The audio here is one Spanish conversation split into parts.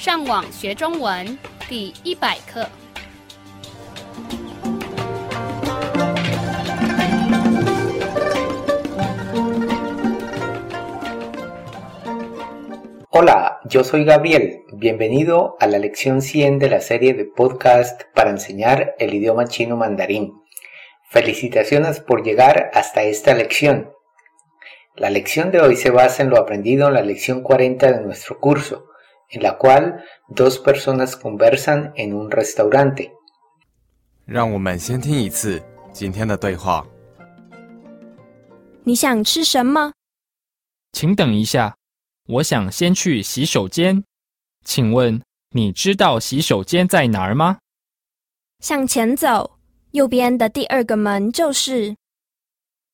上网学中文第一百课。Hola, yo soy Gabriel. Bienvenido a la lección 100 de la serie de podcast para enseñar el idioma chino mandarín. Felicitaciones por llegar hasta esta lección. La lección de hoy se basa en lo aprendido en la lección 40 de nuestro curso, En la cual dos personas conversan en un restaurante. 让我们先听一次今天的对话。你想吃什么？请等一下，我想先去洗手间。请问你知道洗手间在哪儿吗？向前走，右边的第二个门就是。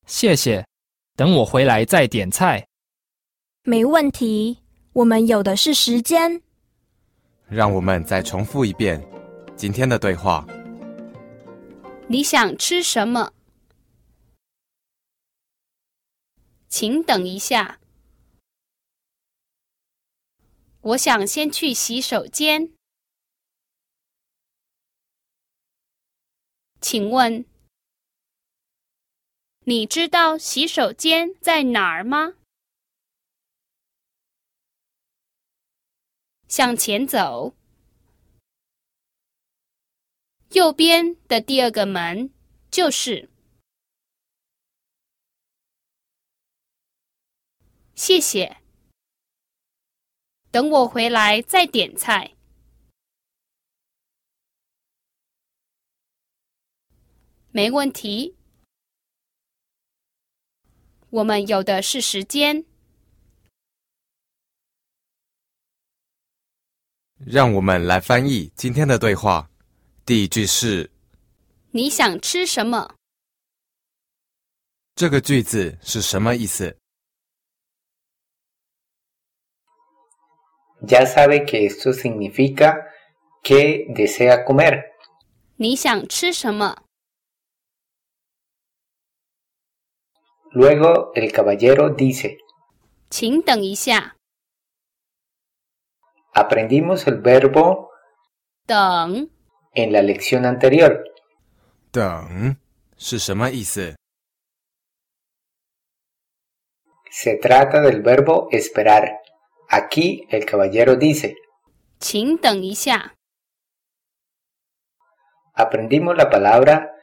谢谢，等我回来再点菜。没问题，我们有的是时间。让我们再重复一遍今天的对话。你想吃什么？请等一下，我想先去洗手间。请问，你知道洗手间在哪儿吗？向前走，右边的第二个门就是。谢谢。等我回来再点菜。没问题，我们有的是时间。让我们来翻译今天的对话。第一句是你想吃什么？这个句子是什么意思？Ya sabe que esto significa que desea comer. 你想吃什么？Luego el caballero dice, 请等一下，Aprendimos el verbo en la lección anterior. Se trata del verbo esperar. Aquí el caballero dice Aprendimos la palabra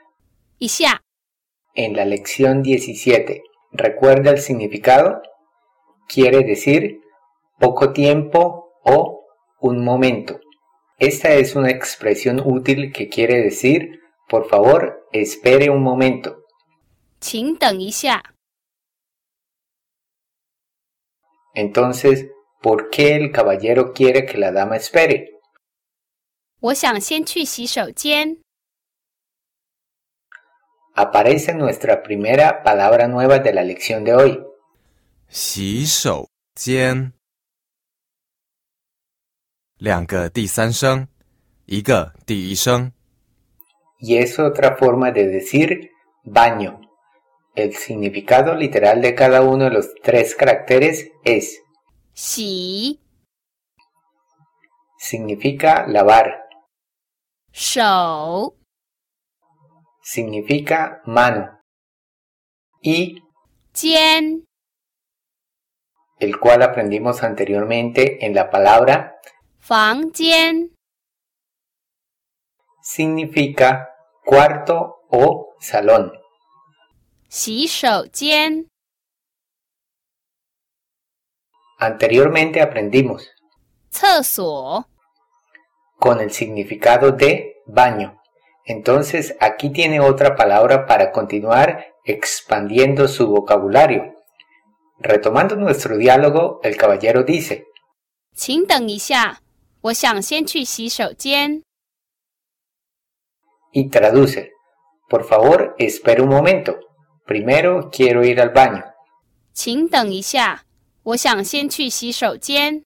en la lección 17. ¿Recuerda el significado? Quiere decir poco tiempo o un momento. Esta es una expresión útil que quiere decir, por favor, espere un momento. 请等一下。 Entonces, ¿por qué el caballero quiere que la dama espere? 我想先去洗手间。 Aparece nuestra primera palabra nueva de la lección de hoy. 洗手间。 两个第三声，一个第一声。 y es otra forma de decir baño. El significado literal de cada uno de los tres caracteres es 洗 significa lavar, 手 significa mano y 间 el cual aprendimos anteriormente en la palabra 房间 significa cuarto o salón. 洗手间 Anteriormente aprendimos 厕所 con el significado de baño. Entonces aquí tiene otra palabra para continuar expandiendo su vocabulario. Retomando nuestro diálogo, el caballero dice, 请等一下， 我想先去洗手间。y traduce, por favor, espera un momento. Primero quiero ir al baño. 请等一下，我想先去洗手间。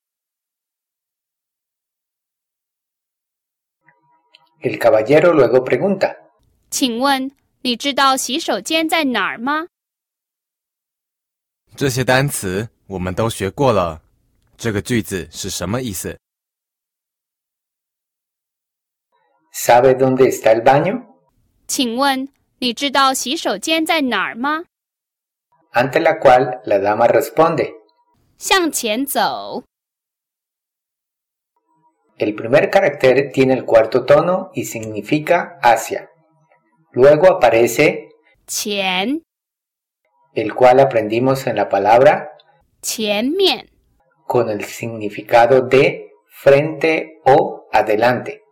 El caballero luego pregunta, 请问你知道洗手间在哪儿吗？这些单词我们都学过了，这个句子是什么意思？¿Sabe dónde está el baño? 请问你知道洗手间在哪儿吗？ Ante la cual la dama responde. 向前走。 El primer carácter tiene el cuarto tono y significa hacia. Luego aparece 前 el cual aprendimos en la palabra 前面 con el significado de frente o adelante,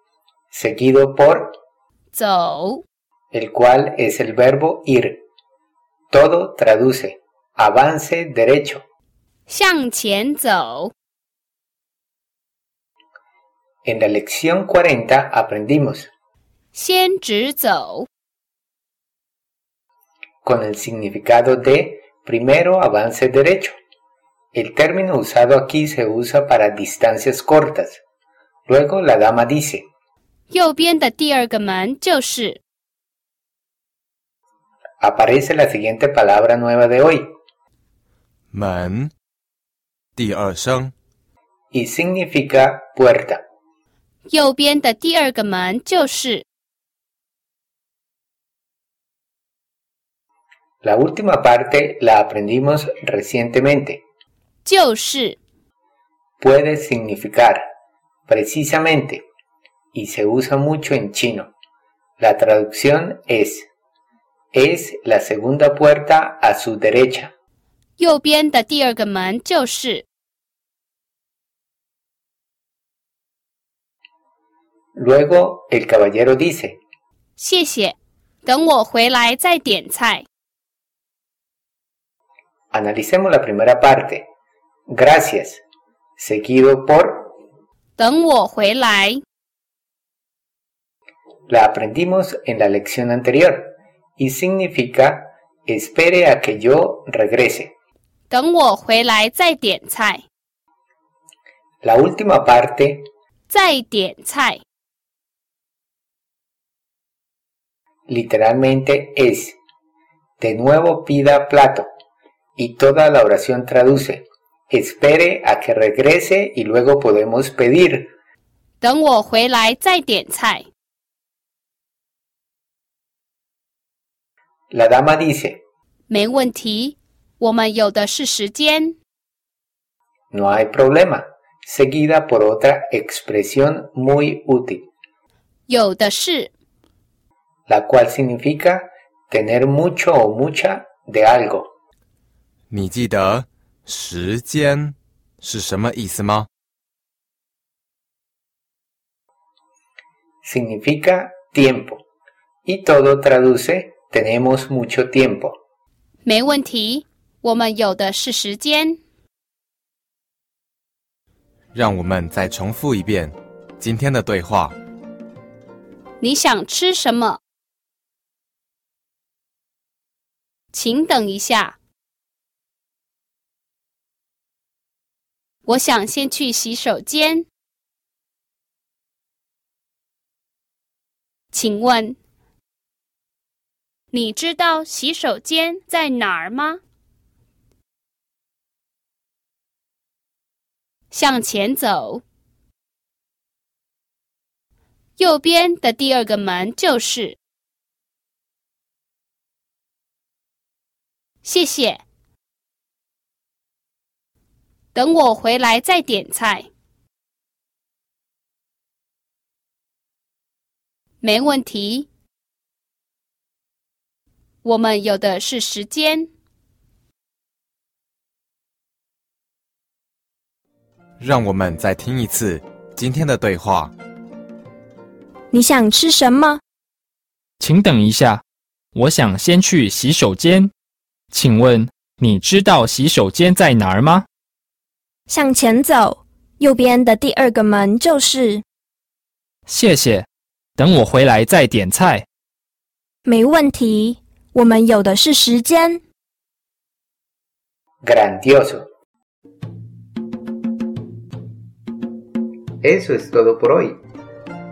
seguido por Zou, el cual es el verbo ir. Todo traduce avance derecho. En la lección 40 aprendimos con el significado de primero avance derecho. El término usado aquí se usa para distancias cortas. Luego la dama dice 右边的第二个门就是。 aparece la siguiente palabra nueva de hoy 门，第二声， y significa puerta. 右边的第二个门就是。 La última parte la aprendimos recientemente. 就是。 Puede significar precisamente y se usa mucho en chino. La traducción es es la segunda puerta a su derecha. 右边的第二个门就是。 Luego el caballero dice, 谢谢，等我回来再点菜。 analicemos la primera parte. Gracias. Seguido por 等我回来， la aprendimos en la lección anterior y significa espere a que yo regrese. 等我回来再点菜， La última parte 再点菜。 literalmente es de nuevo pida plato y toda la oración traduce espere a que regrese y luego podemos pedir 等我回来再点菜。 la dama dice 没问题，我们有的是时间。 no hay problema seguida por otra expresión muy útil 有的是 la cual significa tener mucho o mucha de algo 你记得时间是什么意思吗？ significa tiempo y todo traduce tenemos mucho tiempo 没问题，我们有的是时间。让我们再重复一遍今天的对话。你想吃什么？请等一下，我想先去洗手间。请问，你知道洗手间在哪儿吗？向前走。右边的第二个门就是。谢谢。等我回来再点菜。没问题。我们有的是时间。让我们再听一次今天的对话。你想吃什么？请等一下，我想先去洗手间。请问你知道洗手间在哪儿吗？向前走，右边的第二个门就是。谢谢，等我回来再点菜。没问题，我们有的是时间。 grandioso Eso es todo por hoy.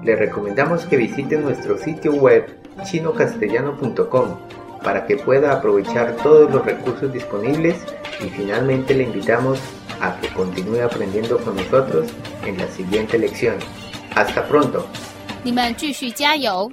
Le recomendamos que visite nuestro sitio web chinocastellano.com para que pueda aprovechar todos los recursos disponibles y finalmente le invitamos a que continúe aprendiendo con nosotros en la siguiente lección. Hasta pronto. 你们继续加油！